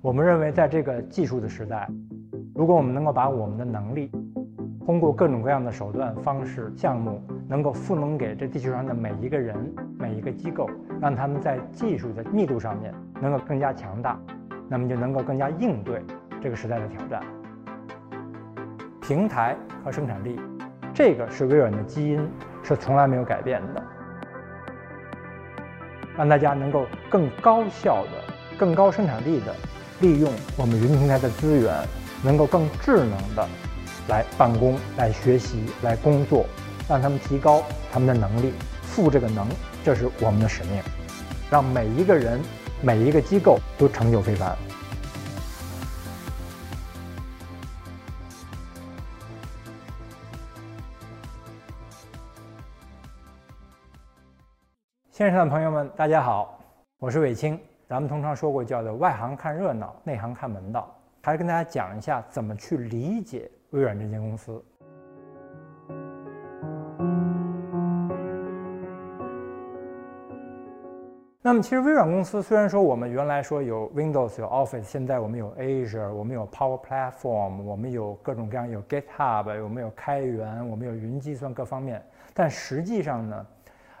我们认为，在这个技术的时代，如果我们能够把我们的能力，通过各种各样的手段、方式、项目，能够赋能给这地球上的每一个人、每一个机构，让他们在技术的密度上面能够更加强大，那么就能够更加应对这个时代的挑战。平台和生产力，这个是微软的基因，是从来没有改变的。让大家能够更高效的、更高生产力的利用我们云平台的资源，能够更智能的来办公、来学习、来工作，让他们提高他们的能力，赋这个能，这是我们的使命，让每一个人、每一个机构都成就非凡。线上的朋友们，大家好，我是伟清。咱们通常说过叫做“外行看热闹，内行看门道”，还是跟大家讲一下怎么去理解微软这间公司。那么，其实微软公司虽然说我们原来说有 Windows 有 Office，现在我们有 Azure，我们有 Power Platform，我们有各种各样有 GitHub，我们有开源，我们有云计算各方面，但实际上呢？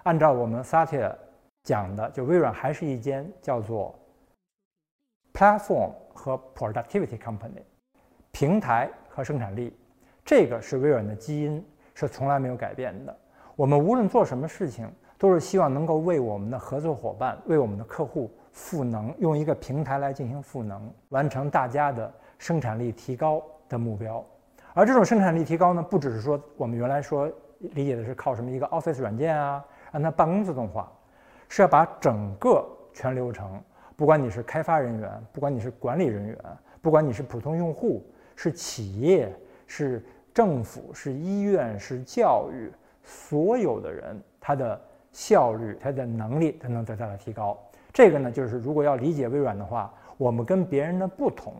按照我们 Satya 讲的，就微软还是一间叫做 Platform 和 Productivity Company，平台和生产力，这个是微软的基因，是从来没有改变的。我们无论做什么事情，都是希望能够为我们的合作伙伴、为我们的客户赋能，用一个平台来进行赋能，完成大家的生产力提高的目标。而这种生产力提高呢，不只是说我们原来说理解的是靠什么一个 Office 软件啊。让它办公自动化，是要把整个全流程，不管你是开发人员，不管你是管理人员，不管你是普通用户，是企业，是政府，是医院，是教育，所有的人，他的效率、他的能力都能得到了提高。这个呢，就是如果要理解微软的话，我们跟别人的不同，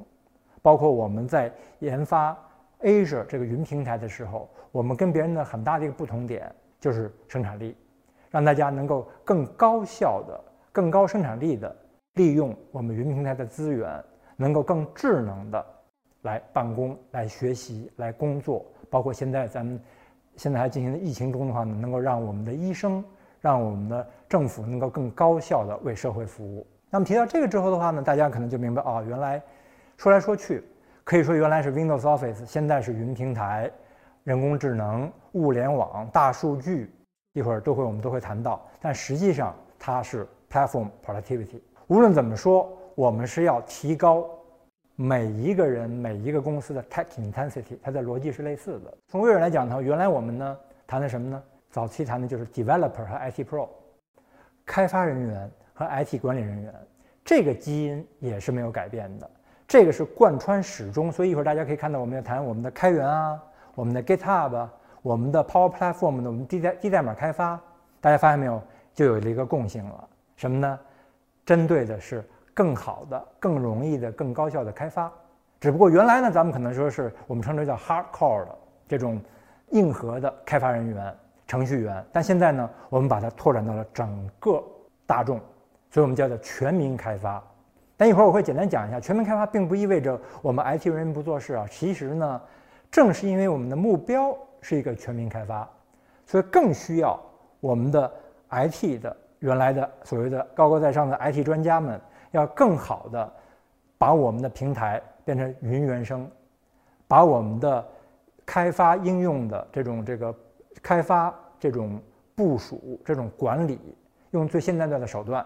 包括我们在研发 Azure 这个云平台的时候，我们跟别人的很大的一个不同点就是生产力。让大家能够更高效的、更高生产力的利用我们云平台的资源，能够更智能的来办公、来学习、来工作。包括现在咱们现在还进行的疫情中的话呢，能够让我们的医生、让我们的政府能够更高效的为社会服务。那么提到这个之后的话呢，大家可能就明白哦，原来说来说去，可以说原来是 Windows Office，现在是云平台、人工智能、物联网、大数据。一会儿都会，我们都会谈到，但实际上它是 platform productivity。无论怎么说，我们是要提高每一个人、每一个公司的 tech intensity，它的逻辑是类似的。从微软来讲呢，原来我们呢谈的什么呢？早期谈的就是 developer 和 IT pro，开发人员和 IT 管理人员，这个基因也是没有改变的，这个是贯穿始终。所以一会儿大家可以看到，我们要谈我们的开源啊，我们的 GitHub。我们的 Power Platform 的我们低代低代码开发，大家发现没有，就有了一个共性了，什么呢？针对的是更好的、更容易的、更高效的开发。只不过原来呢，咱们可能说是我们称之为叫 Hardcore 的这种硬核的开发人员、程序员，但现在呢，我们把它拓展到了整个大众，所以我们叫做全民开发。但一会儿我会简单讲一下，全民开发并不意味着我们 IT 人员不做事啊。其实呢，正是因为我们的目标。是一个全民开发，所以更需要我们的 IT 的原来的所谓的高高在上的 IT 专家们，要更好的把我们的平台变成云原生，把我们的开发应用的这种这个开发这种部署这种管理，用最现代的手段，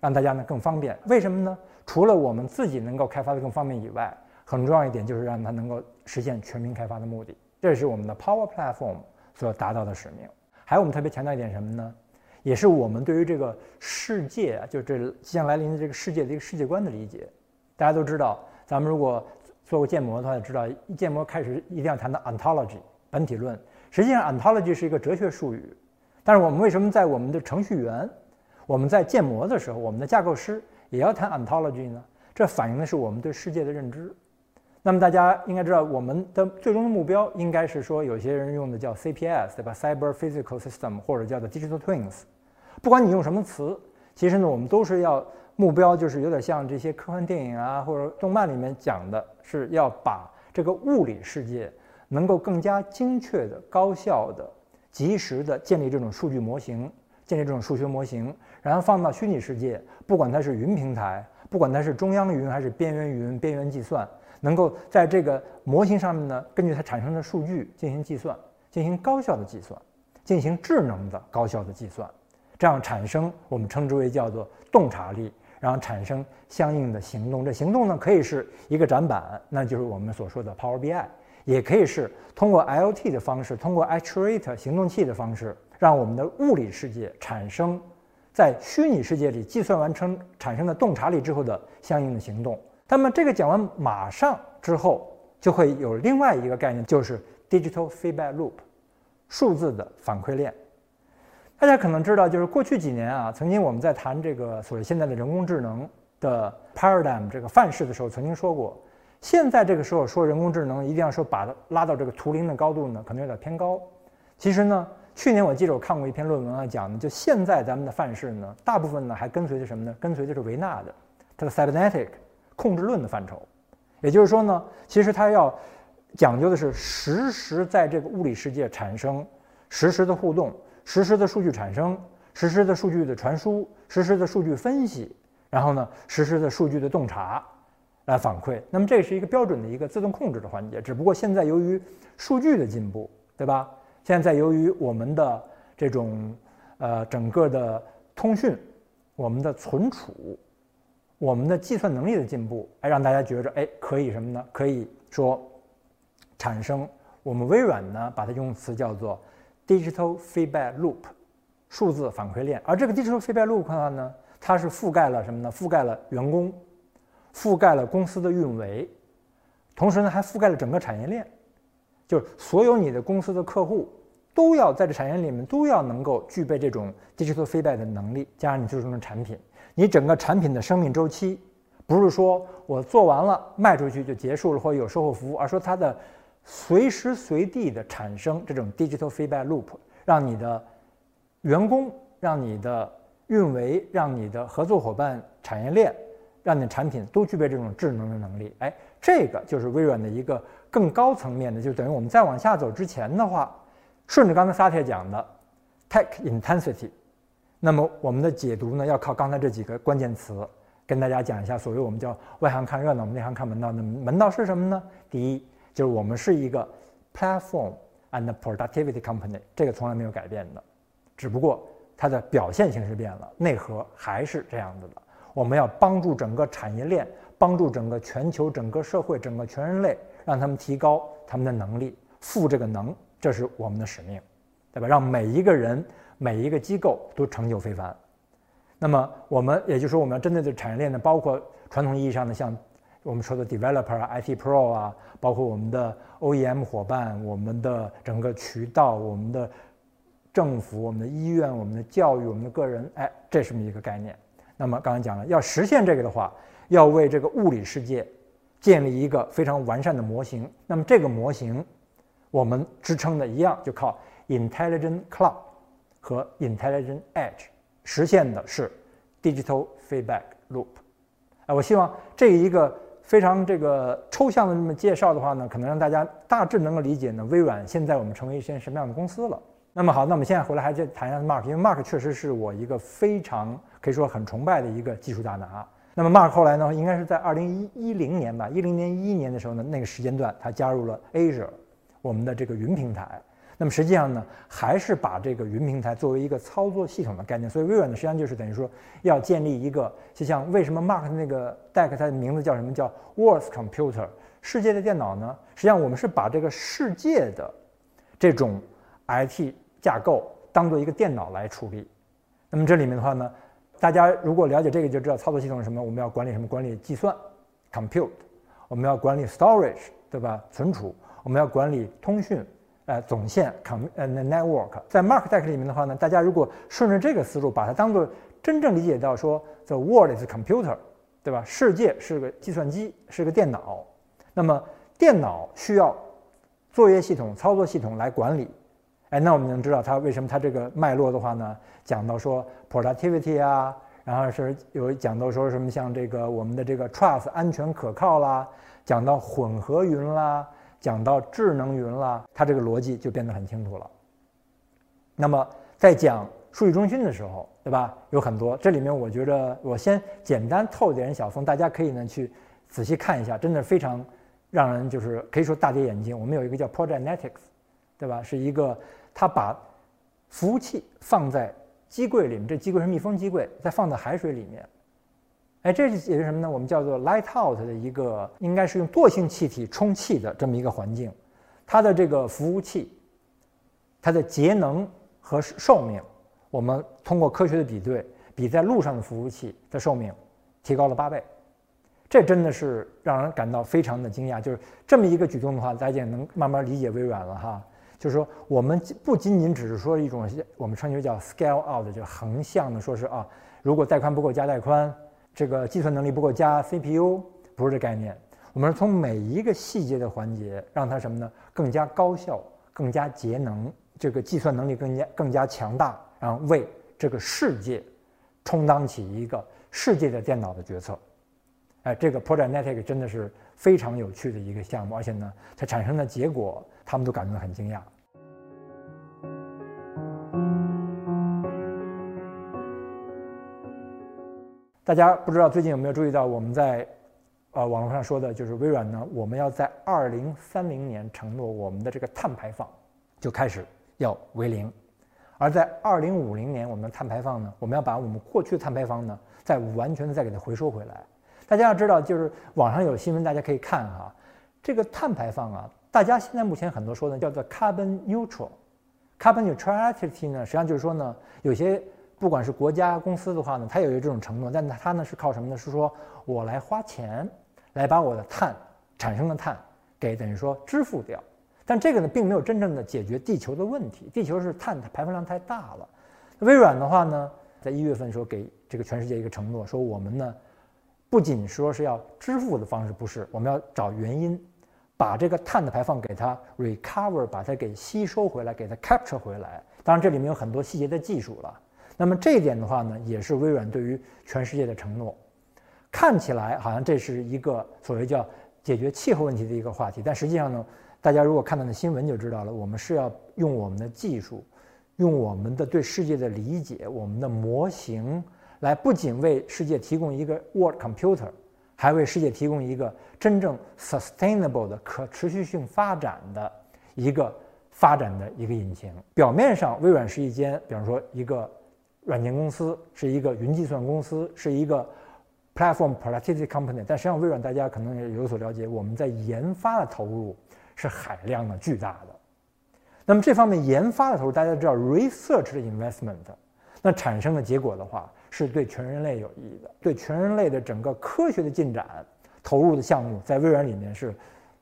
让大家呢更方便。为什么呢？除了我们自己能够开发的更方便以外，很重要一点就是让它能够实现全民开发的目的。这是我们的 Power Platform 所达到的使命。还有我们特别强调一点什么呢？也是我们对于这个世界，就这即将来临的这个世界的一个世界观的理解。大家都知道，咱们如果做过建模的话，就知道一建模开始一定要谈到 Ontology 本体论。实际上，Ontology 是一个哲学术语。但是我们为什么在我们的程序员，我们在建模的时候，我们的架构师也要谈 Ontology 呢？这反映的是我们对世界的认知。那么大家应该知道，我们的最终的目标应该是说，有些人用的叫 CPS，对吧？Cyber Physical System，或者叫做 Digital Twins。不管你用什么词，其实呢，我们都是要目标就是有点像这些科幻电影啊或者动漫里面讲的，是要把这个物理世界能够更加精确的、高效的、及时的建立这种数据模型，建立这种数学模型，然后放到虚拟世界，不管它是云平台，不管它是中央云还是边缘云、边缘计算，能够在这个模型上面呢，根据它产生的数据进行计算，进行高效的计算，进行智能的高效的计算。这样产生我们称之为叫做洞察力，然后产生相应的行动。这行动呢，可以是一个展板，那就是我们所说的 Power BI，也可以是通过 IoT 的方式，通过 Actuator 行动器的方式，让我们的物理世界产生在虚拟世界里计算完成产生的洞察力之后的相应的行动。那么这个讲完马上之后，就会有另外一个概念，就是 Digital Feedback Loop，数字的反馈链。大家可能知道，就是过去几年啊，曾经我们在谈这个所谓现在的人工智能的 paradigm 这个范式的时候，曾经说过，现在这个时候说人工智能一定要说把它拉到这个图灵的高度呢，可能有点偏高。其实呢，去年我记得我看过一篇论文啊，讲的就现在咱们的范式呢，大部分呢还跟随着什么呢？跟随的是维纳的它的 cybernetic 控制论的范畴。也就是说呢，其实它要讲究的是实时在这个物理世界产生实时的互动。实时的数据产生，实时的数据的传输，实时的数据分析，然后呢，实时的数据的洞察来反馈。那么这是一个标准的一个自动控制的环节。只不过现在由于数据的进步，对吧？现在由于我们的这种呃整个的通讯、我们的存储、我们的计算能力的进步，哎，让大家觉着哎可以什么呢？可以说产生我们微软呢把它用词叫做。Digital feedback loop，数字反馈链。而这个 digital feedback loop 的话呢，它是覆盖了什么呢？覆盖了员工，覆盖了公司的运维，同时呢还覆盖了整个产业链，就是所有你的公司的客户都要在这产业里面都要能够具备这种 digital feedback 的能力，加上你最终的产品，你整个产品的生命周期，不是说我做完了卖出去就结束了，或者有售后服务，而说它的。随时随地的产生这种 digital feedback loop，让你的员工、让你的运维、让你的合作伙伴、产业链、让你的产品都具备这种智能的能力。哎，这个就是微软的一个更高层面的，就等于我们再往下走之前的话，顺着刚才萨铁讲的 tech intensity，那么我们的解读呢，要靠刚才这几个关键词，跟大家讲一下，所谓我们叫外行看热闹，我们内行看门道。那门道是什么呢？第一。就是我们是一个 platform and productivity company，这个从来没有改变的，只不过它的表现形式变了，内核还是这样子的。我们要帮助整个产业链，帮助整个全球、整个社会、整个全人类，让他们提高他们的能力，赋这个能，这是我们的使命，对吧？让每一个人、每一个机构都成就非凡。那么我们也就是说，我们要针对的产业链呢，包括传统意义上的像。我们说的 developer 啊，IT pro 啊，包括我们的 OEM 伙伴，我们的整个渠道，我们的政府，我们的医院，我们的教育，我们的个人，哎，这是么一个概念。那么刚才讲了，要实现这个的话，要为这个物理世界建立一个非常完善的模型。那么这个模型，我们支撑的一样，就靠 intelligent cloud 和 intelligent edge，实现的是 digital feedback loop。哎，我希望这一个。非常这个抽象的这么介绍的话呢，可能让大家大致能够理解呢。微软现在我们成为一些什么样的公司了？那么好，那我们现在回来还是谈一下 Mark，因为 Mark 确实是我一个非常可以说很崇拜的一个技术大拿。那么 Mark 后来呢，应该是在二零一一零年吧，一零年一一年的时候呢，那个时间段他加入了 Azure，我们的这个云平台。那么实际上呢，还是把这个云平台作为一个操作系统的概念。所以微软呢，实际上就是等于说要建立一个，就像为什么 Mark 那个 Deck 它的名字叫什么叫 Worlds Computer 世界的电脑呢？实际上我们是把这个世界的这种 IT 架构当做一个电脑来处理。那么这里面的话呢，大家如果了解这个就知道操作系统是什么。我们要管理什么？管理计算 Compute，我们要管理 Storage，对吧？存储，我们要管理通讯。呃，总线 com 呃 network，在 Mark Deck 里面的话呢，大家如果顺着这个思路，把它当做真正理解到说，the world is computer，对吧？世界是个计算机，是个电脑。那么电脑需要作业系统、操作系统来管理。哎，那我们能知道它为什么它这个脉络的话呢？讲到说 productivity 啊，然后是有讲到说什么像这个我们的这个 trust 安全可靠啦，讲到混合云啦，讲到智能云啦，它这个逻辑就变得很清楚了。那么在讲数据中心的时候，对吧？有很多，这里面我觉得我先简单透点小风，大家可以呢去仔细看一下，真的非常让人就是可以说大跌眼镜。我们有一个叫 Project Netics，对吧？是一个它把服务器放在机柜里面，这机柜是密封机柜，再放在海水里面。哎，这是解决什么呢？我们叫做 light out 的一个，应该是用惰性气体充气的这么一个环境，它的这个服务器，它的节能。和寿命，我们通过科学的比对，比在路上的服务器的寿命提高了八倍，这真的是让人感到非常的惊讶。就是这么一个举动的话，大家也能慢慢理解微软了哈。就是说，我们不仅仅只是说一种我们称之为叫 scale out 就横向的，说是啊，如果带宽不够加带宽，这个计算能力不够加 CPU，不是这概念。我们是从每一个细节的环节，让它什么呢？更加高效，更加节能。这个计算能力更加更加强大，然后为这个世界充当起一个世界的电脑的决策。哎，这个 Project Netic 真的是非常有趣的一个项目，而且呢，它产生的结果他们都感到很惊讶。大家不知道最近有没有注意到，我们在呃网络上说的就是微软呢，我们要在二零三零年承诺我们的这个碳排放就开始。要为零，而在二零五零年，我们的碳排放呢，我们要把我们过去的碳排放呢，再完全的再给它回收回来。大家要知道，就是网上有新闻，大家可以看哈，这个碳排放啊，大家现在目前很多说的叫做 carbon neutral。carbon neutrality 呢，实际上就是说呢，有些不管是国家公司的话呢，它有一这种承诺，但它呢是靠什么呢？是说我来花钱来把我的碳产生的碳给等于说支付掉。但这个呢，并没有真正的解决地球的问题。地球是碳排放量太大了。微软的话呢，在一月份说给这个全世界一个承诺，说我们呢，不仅说是要支付的方式不是，我们要找原因，把这个碳的排放给它 recover，把它给吸收回来，给它 capture 回来。当然这里面有很多细节的技术了。那么这一点的话呢，也是微软对于全世界的承诺。看起来好像这是一个所谓叫解决气候问题的一个话题，但实际上呢。大家如果看到那新闻就知道了，我们是要用我们的技术，用我们的对世界的理解，我们的模型，来不仅为世界提供一个 world computer，还为世界提供一个真正 sustainable 的可持续性发展的一个发展的一个引擎。表面上，微软是一间，比方说一个软件公司，是一个云计算公司，是一个 platform productivity company，但实际上，微软大家可能也有所了解，我们在研发的投入。是海量的、巨大的。那么这方面研发的投入，大家知道，research investment，那产生的结果的话，是对全人类有意义的，对全人类的整个科学的进展投入的项目，在微软里面是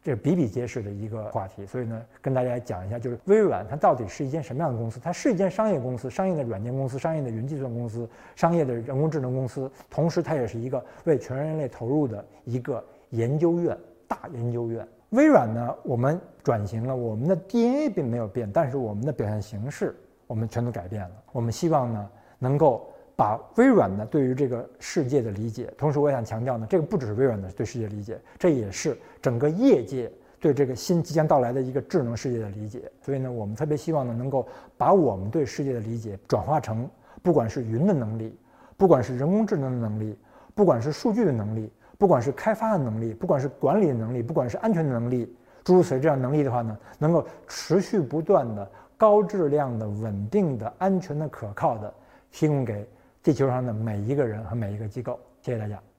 这比比皆是的一个话题。所以呢，跟大家讲一下，就是微软它到底是一间什么样的公司？它是一间商业公司、商业的软件公司、商业的云计算公司、商业的人工智能公司，同时它也是一个为全人类投入的一个研究院、大研究院。微软呢，我们转型了，我们的 DNA 并没有变，但是我们的表现形式我们全都改变了。我们希望呢，能够把微软呢对于这个世界的理解，同时我也想强调呢，这个不只是微软的对世界理解，这也是整个业界对这个新即将到来的一个智能世界的理解。所以呢，我们特别希望呢，能够把我们对世界的理解转化成，不管是云的能力，不管是人工智能的能力，不管是数据的能力。不管是开发的能力，不管是管理的能力，不管是安全的能力，诸如此类这样能力的话呢，能够持续不断的、高质量的、稳定的、安全的、可靠的提供给地球上的每一个人和每一个机构。谢谢大家。